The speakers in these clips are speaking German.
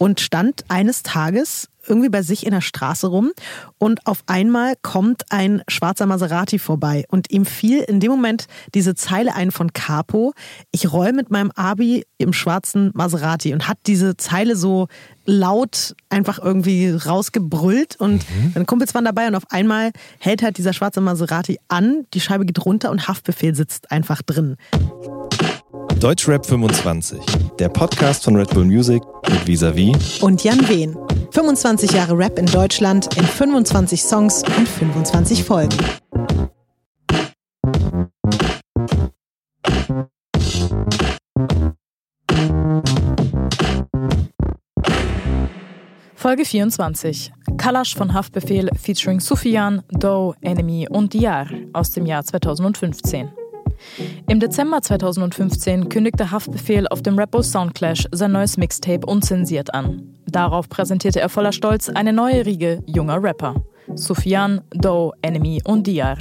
und stand eines Tages irgendwie bei sich in der Straße rum und auf einmal kommt ein schwarzer Maserati vorbei und ihm fiel in dem Moment diese Zeile ein von Capo, ich roll mit meinem Abi im schwarzen Maserati und hat diese Zeile so laut einfach irgendwie rausgebrüllt und mhm. seine Kumpels waren dabei und auf einmal hält halt dieser schwarze Maserati an, die Scheibe geht runter und Haftbefehl sitzt einfach drin. Deutschrap 25, der Podcast von Red Bull Music mit Visavi und Jan Wehn. 25 Jahre Rap in Deutschland in 25 Songs und 25 Folgen. Folge 24. Kalash von Haftbefehl featuring Sufyan, Doe, Enemy und Diar aus dem Jahr 2015. Im Dezember 2015 kündigte Haftbefehl auf dem Rappo Soundclash sein neues Mixtape unzensiert an. Darauf präsentierte er voller Stolz eine neue Riege junger Rapper. Sufyan, Doe, Enemy und Diar.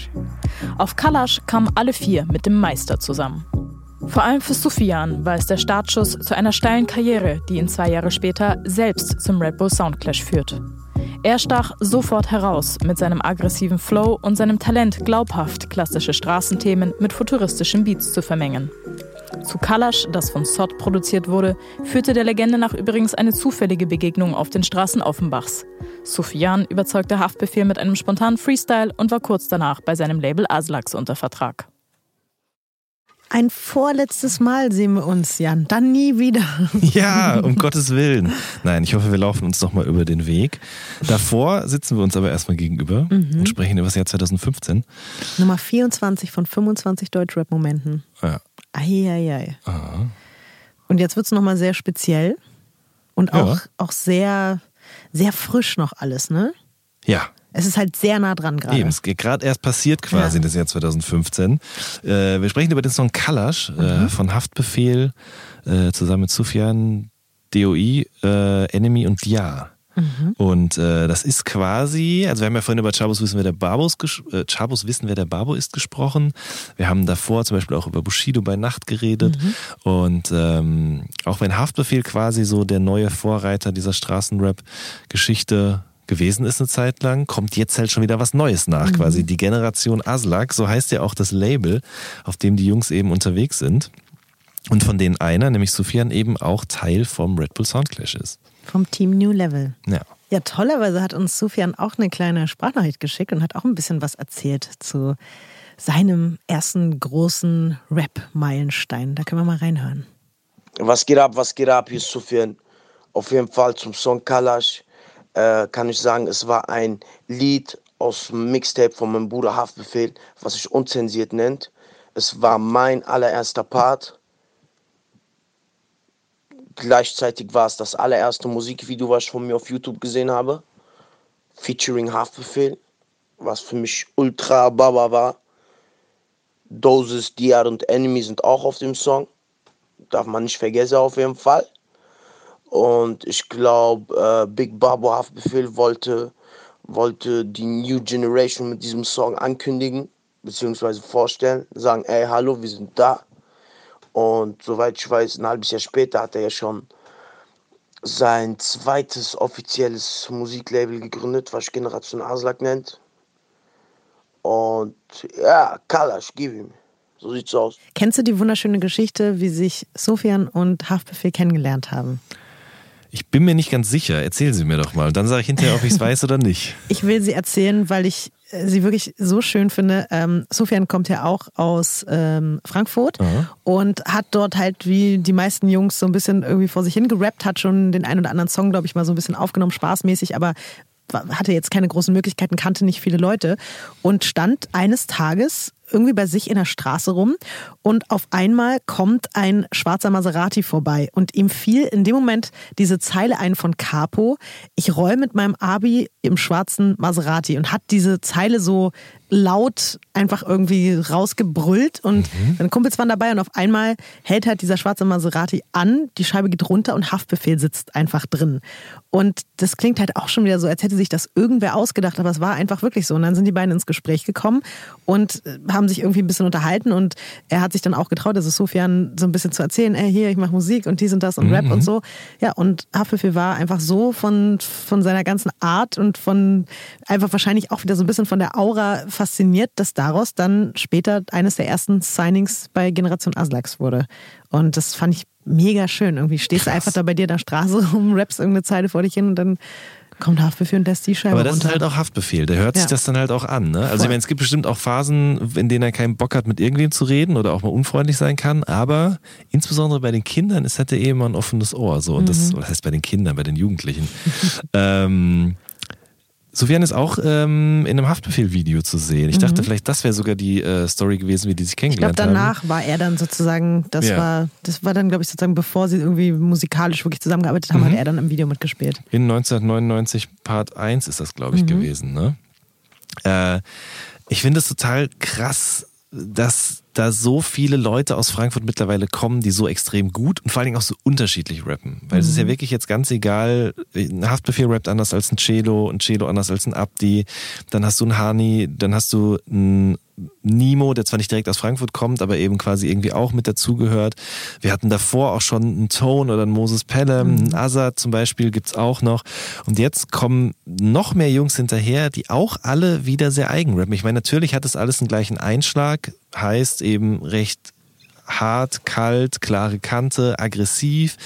Auf Kalash kamen alle vier mit dem Meister zusammen. Vor allem für Sufyan war es der Startschuss zu einer steilen Karriere, die ihn zwei Jahre später selbst zum Red Bull Soundclash führt. Er stach sofort heraus mit seinem aggressiven Flow und seinem Talent, glaubhaft klassische Straßenthemen mit futuristischen Beats zu vermengen. Zu Kalash, das von Sod produziert wurde, führte der Legende nach übrigens eine zufällige Begegnung auf den Straßen Offenbachs. Sufjan überzeugte Haftbefehl mit einem spontanen Freestyle und war kurz danach bei seinem Label Aslax unter Vertrag. Ein vorletztes Mal sehen wir uns, Jan. Dann nie wieder. Ja, um Gottes Willen. Nein, ich hoffe, wir laufen uns noch mal über den Weg. Davor sitzen wir uns aber erstmal gegenüber mhm. und sprechen über das Jahr 2015. Nummer 24 von 25 Deutschrap-Momenten. Ja. Eieiei. Und jetzt wird es nochmal sehr speziell und auch, ja. auch sehr, sehr frisch noch alles, ne? Ja. Es ist halt sehr nah dran gerade. Eben, es ist gerade erst passiert quasi ja. das Jahr 2015. Äh, wir sprechen über den Song Kalash äh, mhm. von Haftbefehl äh, zusammen mit Sufjan, DOI, äh, Enemy und Dia. Mhm. Und äh, das ist quasi, also wir haben ja vorhin über Chabos wissen, wer der Babos äh, Chabos wissen, wer der Babo ist gesprochen. Wir haben davor zum Beispiel auch über Bushido bei Nacht geredet. Mhm. Und ähm, auch wenn Haftbefehl quasi so der neue Vorreiter dieser Straßenrap-Geschichte gewesen ist eine Zeit lang, kommt jetzt halt schon wieder was Neues nach, mhm. quasi die Generation Aslak, so heißt ja auch das Label, auf dem die Jungs eben unterwegs sind. Und von denen einer, nämlich Sofian, eben auch Teil vom Red Bull Soundclash ist. Vom Team New Level. Ja. Ja, tollerweise hat uns Sofian auch eine kleine Sprachnachricht geschickt und hat auch ein bisschen was erzählt zu seinem ersten großen Rap-Meilenstein. Da können wir mal reinhören. Was geht ab, was geht ab? Hier ist Sofian. Auf jeden Fall zum Song Kalash äh, kann ich sagen, es war ein Lied aus dem Mixtape von meinem Bruder Haftbefehl, was sich unzensiert nennt. Es war mein allererster Part. Gleichzeitig war es das allererste Musikvideo, was ich von mir auf YouTube gesehen habe. Featuring Haftbefehl, was für mich ultra baba war. Doses, Diar und Enemy sind auch auf dem Song. Darf man nicht vergessen auf jeden Fall. Und ich glaube, äh, Big Babo Haftbefehl wollte, wollte die New Generation mit diesem Song ankündigen, beziehungsweise vorstellen, sagen, ey, hallo, wir sind da. Und soweit ich weiß, ein halbes Jahr später hat er ja schon sein zweites offizielles Musiklabel gegründet, was Generation Aslak nennt. Und ja, Kalash, gib ihm. So sieht's aus. Kennst du die wunderschöne Geschichte, wie sich Sofian und Haftbefehl kennengelernt haben? Ich bin mir nicht ganz sicher. Erzählen Sie mir doch mal. Dann sage ich hinterher, ob ich es weiß oder nicht. Ich will sie erzählen, weil ich äh, sie wirklich so schön finde. Ähm, Sofian kommt ja auch aus ähm, Frankfurt Aha. und hat dort halt wie die meisten Jungs so ein bisschen irgendwie vor sich hin gerappt, hat schon den einen oder anderen Song, glaube ich, mal so ein bisschen aufgenommen, spaßmäßig, aber hatte jetzt keine großen Möglichkeiten, kannte nicht viele Leute und stand eines Tages irgendwie bei sich in der Straße rum und auf einmal kommt ein schwarzer Maserati vorbei. Und ihm fiel in dem Moment diese Zeile ein von Capo, ich roll mit meinem Abi im schwarzen Maserati und hat diese Zeile so laut einfach irgendwie rausgebrüllt und mhm. seine Kumpels waren dabei und auf einmal hält halt dieser schwarze Maserati an, die Scheibe geht runter und Haftbefehl sitzt einfach drin. Und das klingt halt auch schon wieder so, als hätte sich das irgendwer ausgedacht, aber es war einfach wirklich so. Und dann sind die beiden ins Gespräch gekommen und äh, haben sich irgendwie ein bisschen unterhalten und er hat sich dann auch getraut, also Sofian so ein bisschen zu erzählen, ey, hier, ich mache Musik und dies und das und mhm. Rap und so. Ja, und Haftbefehl war einfach so von, von seiner ganzen Art und von einfach wahrscheinlich auch wieder so ein bisschen von der Aura fasziniert, dass daraus dann später eines der ersten Signings bei Generation Aslax wurde. Und das fand ich mega schön. Irgendwie stehst du einfach da bei dir in der Straße rum, rappst irgendeine Zeile vor dich hin und dann kommt Haftbefehl und lässt die Scheibe Aber das runter. ist halt auch Haftbefehl. Der hört ja. sich das dann halt auch an. Ne? Also ich meine, es gibt bestimmt auch Phasen, in denen er keinen Bock hat, mit irgendwem zu reden oder auch mal unfreundlich sein kann. Aber insbesondere bei den Kindern ist halt der Ehemann ein offenes Ohr. So. Und mhm. das, das heißt bei den Kindern, bei den Jugendlichen. ähm, Sofian ist auch ähm, in einem Haftbefehl-Video zu sehen. Ich mhm. dachte, vielleicht das wäre sogar die äh, Story gewesen, wie die sich kennengelernt haben. Ich glaube, danach haben. war er dann sozusagen, das ja. war, das war dann, glaube ich, sozusagen, bevor sie irgendwie musikalisch wirklich zusammengearbeitet haben, mhm. hat er dann im Video mitgespielt. In 1999 Part 1 ist das, glaube ich, mhm. gewesen. Ne? Äh, ich finde es total krass, dass da so viele Leute aus Frankfurt mittlerweile kommen, die so extrem gut und vor allen Dingen auch so unterschiedlich rappen. Weil mhm. es ist ja mhm. wirklich jetzt ganz egal, ein Haftbefehl rappt anders als ein Cello, ein Cello anders als ein Abdi, dann hast du einen Hani, dann hast du einen Nimo, der zwar nicht direkt aus Frankfurt kommt, aber eben quasi irgendwie auch mit dazugehört. Wir hatten davor auch schon einen Tone oder einen Moses Pelham, mhm. einen Azad zum Beispiel gibt's auch noch. Und jetzt kommen noch mehr Jungs hinterher, die auch alle wieder sehr eigen rappen. Ich meine, natürlich hat es alles einen gleichen Einschlag, heißt eben recht hart, kalt, klare Kante, aggressiv,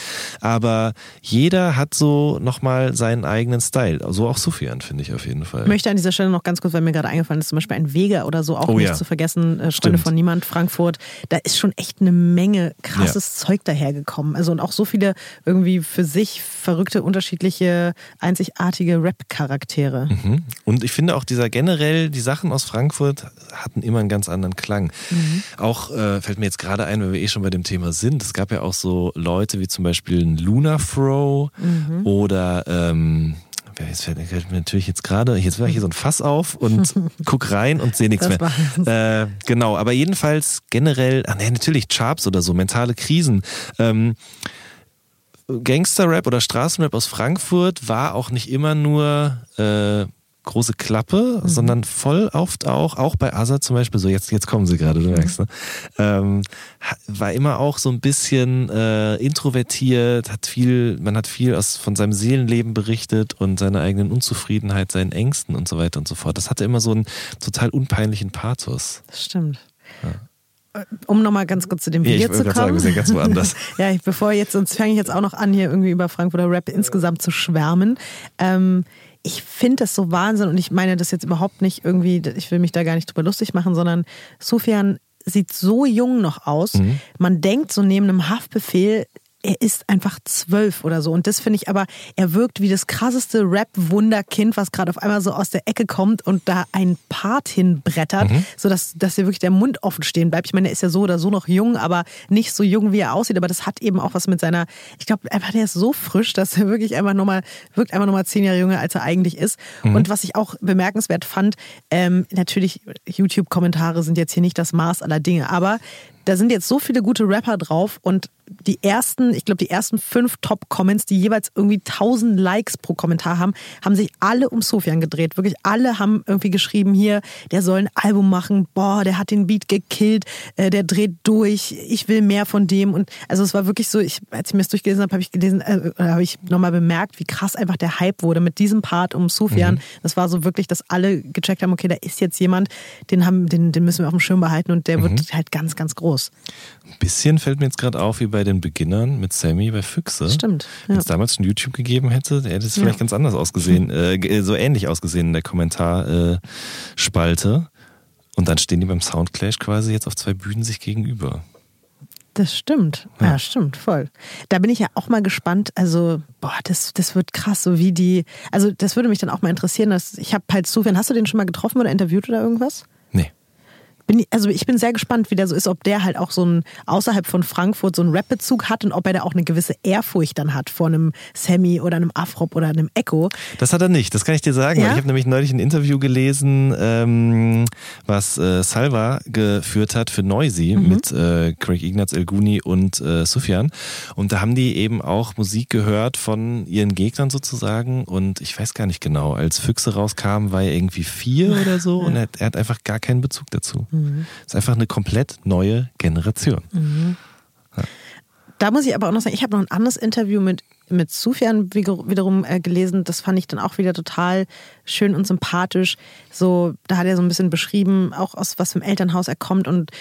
aber jeder hat so nochmal seinen eigenen Style. So auch Sufjan, finde ich auf jeden Fall. Ich möchte an dieser Stelle noch ganz kurz, weil mir gerade eingefallen ist, zum Beispiel ein Vega oder so auch oh, nicht ja. zu vergessen, äh, Freunde von Niemand, Frankfurt, da ist schon echt eine Menge krasses ja. Zeug dahergekommen. Also und auch so viele irgendwie für sich verrückte, unterschiedliche, einzigartige Rap-Charaktere. Mhm. Und ich finde auch dieser generell, die Sachen aus Frankfurt hatten immer einen ganz anderen Klang. Mhm. Auch äh, fällt mir jetzt gerade ein, ein, wenn wir eh schon bei dem Thema sind. Es gab ja auch so Leute wie zum Beispiel ein Lunafro mhm. oder ähm, Jetzt fällt mir natürlich jetzt gerade, jetzt war hier so ein Fass auf und guck rein und sehe nichts mehr. Äh, genau, aber jedenfalls generell, ah nee, natürlich Charps oder so, mentale Krisen. Ähm, Gangster-Rap oder Straßenrap aus Frankfurt war auch nicht immer nur äh, große Klappe, mhm. sondern voll oft auch, auch bei Asa zum Beispiel, so jetzt, jetzt kommen sie gerade, du merkst, ne? ähm, war immer auch so ein bisschen äh, introvertiert, hat viel, man hat viel aus, von seinem Seelenleben berichtet und seiner eigenen Unzufriedenheit, seinen Ängsten und so weiter und so fort. Das hatte immer so einen total unpeinlichen Pathos. Das stimmt. Ja. Äh, um nochmal ganz kurz zu dem Video ja, zu kommen. Sagen, wir sind ganz woanders. ja, ich, bevor jetzt, sonst fange ich jetzt auch noch an, hier irgendwie über Frankfurter Rap insgesamt zu schwärmen. Ähm, ich finde das so Wahnsinn und ich meine das jetzt überhaupt nicht irgendwie, ich will mich da gar nicht drüber lustig machen, sondern Sofian sieht so jung noch aus. Mhm. Man denkt so neben einem Haftbefehl, er ist einfach zwölf oder so. Und das finde ich aber, er wirkt wie das krasseste Rap-Wunderkind, was gerade auf einmal so aus der Ecke kommt und da ein Part hinbrettert, mhm. sodass dass dir wirklich der Mund offen stehen bleibt. Ich meine, er ist ja so oder so noch jung, aber nicht so jung, wie er aussieht. Aber das hat eben auch was mit seiner, ich glaube einfach, der ist so frisch, dass er wirklich einfach nochmal, wirkt einfach nochmal zehn Jahre jünger, als er eigentlich ist. Mhm. Und was ich auch bemerkenswert fand, ähm, natürlich, YouTube-Kommentare sind jetzt hier nicht das Maß aller Dinge, aber da sind jetzt so viele gute Rapper drauf und die ersten, ich glaube, die ersten fünf Top-Comments, die jeweils irgendwie 1000 Likes pro Kommentar haben, haben sich alle um Sofian gedreht. Wirklich alle haben irgendwie geschrieben, hier, der soll ein Album machen, boah, der hat den Beat gekillt, äh, der dreht durch, ich will mehr von dem. Und also es war wirklich so, ich, als ich mir das durchgelesen habe, habe ich gelesen, äh, habe ich nochmal bemerkt, wie krass einfach der Hype wurde mit diesem Part um Sofian. Mhm. Das war so wirklich, dass alle gecheckt haben, okay, da ist jetzt jemand, den haben, den, den müssen wir auf dem Schirm behalten und der mhm. wird halt ganz, ganz groß. Ein bisschen fällt mir jetzt gerade auf, wie bei den Beginnern mit Sammy bei Füchse. Stimmt. Ja. Wenn es damals schon YouTube gegeben hätte, hätte es vielleicht ja. ganz anders ausgesehen, äh, so ähnlich ausgesehen in der Kommentarspalte. Und dann stehen die beim Soundclash quasi jetzt auf zwei Bühnen sich gegenüber. Das stimmt. Ja. ja. stimmt, voll. Da bin ich ja auch mal gespannt. Also, boah, das, das wird krass, so wie die. Also, das würde mich dann auch mal interessieren. Dass, ich habe halt Sufjan, hast du den schon mal getroffen oder interviewt oder irgendwas? Bin, also ich bin sehr gespannt, wie der so ist, ob der halt auch so ein außerhalb von Frankfurt so einen Rap-Bezug hat und ob er da auch eine gewisse Ehrfurcht dann hat vor einem Sammy oder einem Afrop oder einem Echo. Das hat er nicht, das kann ich dir sagen. Ja? Ich habe nämlich neulich ein Interview gelesen, ähm, was äh, Salva geführt hat für Noisy Mhm. mit äh, Craig Ignaz Elguni und äh, Sufjan. Und da haben die eben auch Musik gehört von ihren Gegnern sozusagen. Und ich weiß gar nicht genau, als Füchse rauskamen, war er irgendwie vier oder so und er, er hat einfach gar keinen Bezug dazu. Mhm. Ist einfach eine komplett neue Generation. Da muss ich aber auch noch sagen, ich habe noch ein anderes Interview mit, mit Sufjan wiederum äh, gelesen. Das fand ich dann auch wieder total schön und sympathisch. So, da hat er so ein bisschen beschrieben, auch aus was für einem Elternhaus er kommt und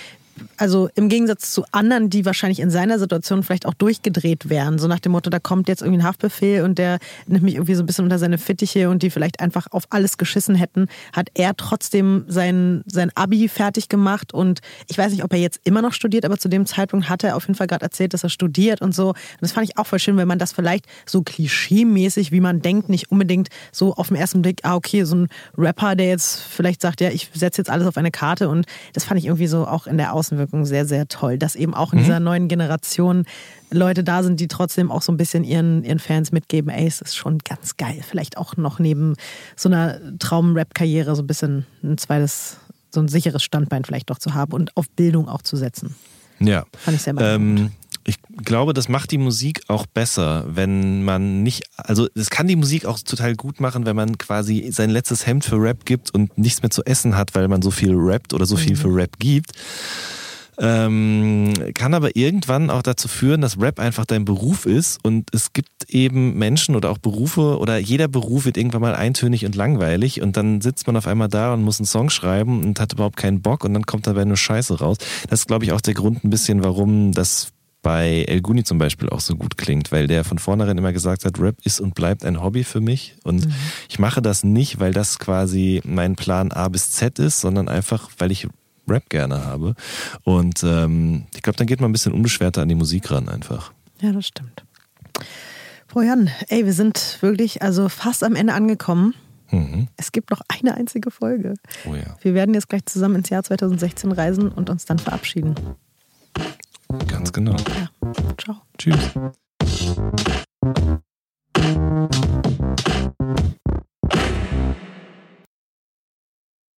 also im Gegensatz zu anderen, die wahrscheinlich in seiner Situation vielleicht auch durchgedreht wären, so nach dem Motto, da kommt jetzt irgendwie ein Haftbefehl und der nimmt mich irgendwie so ein bisschen unter seine Fittiche und die vielleicht einfach auf alles geschissen hätten, hat er trotzdem sein, sein Abi fertig gemacht und ich weiß nicht, ob er jetzt immer noch studiert, aber zu dem Zeitpunkt hat er auf jeden Fall gerade erzählt, dass er studiert und so. Und das fand ich auch voll schön, wenn man das vielleicht so klischee-mäßig, wie man denkt, nicht unbedingt so auf den ersten Blick, ah okay, so ein Rapper, der jetzt vielleicht sagt, ja, ich setze jetzt alles auf eine Karte und das fand ich irgendwie so auch in der Außenwirkung sehr, sehr toll, dass eben auch in dieser neuen Generation Leute da sind, die trotzdem auch so ein bisschen ihren, ihren Fans mitgeben, ey, es ist schon ganz geil. Vielleicht auch noch neben so einer Traum-Rap-Karriere so ein bisschen ein zweites, so ein sicheres Standbein vielleicht doch zu haben und auf Bildung auch zu setzen. Ja. Fand ich sehr beeindruckend. Ähm, glaube, das macht die Musik auch besser, wenn man nicht, also es kann die Musik auch total gut machen, wenn man quasi sein letztes Hemd für Rap gibt und nichts mehr zu essen hat, weil man so viel rappt oder so viel für Rap gibt. Ähm, kann aber irgendwann auch dazu führen, dass Rap einfach dein Beruf ist und es gibt eben Menschen oder auch Berufe oder jeder Beruf wird irgendwann mal eintönig und langweilig und dann sitzt man auf einmal da und muss einen Song schreiben und hat überhaupt keinen Bock und dann kommt dabei nur Scheiße raus. Das ist, glaube ich, auch der Grund ein bisschen, warum das bei El Guni zum Beispiel auch so gut klingt, weil der von vornherein immer gesagt hat, Rap ist und bleibt ein Hobby für mich und ich mache das nicht, weil das quasi mein Plan A bis Z ist, sondern einfach, weil ich Rap gerne habe. Und ähm, ich glaube, dann geht man ein bisschen unbeschwerter an die Musik ran einfach. Ja, das stimmt. Frau Jan, ey, wir sind wirklich also fast am Ende angekommen. Mhm. Es gibt noch eine einzige Folge. Oh ja, Wir werden jetzt gleich zusammen ins Jahr 2016 reisen und uns dann verabschieden. Ganz genau. Ja, ciao. Tschüss.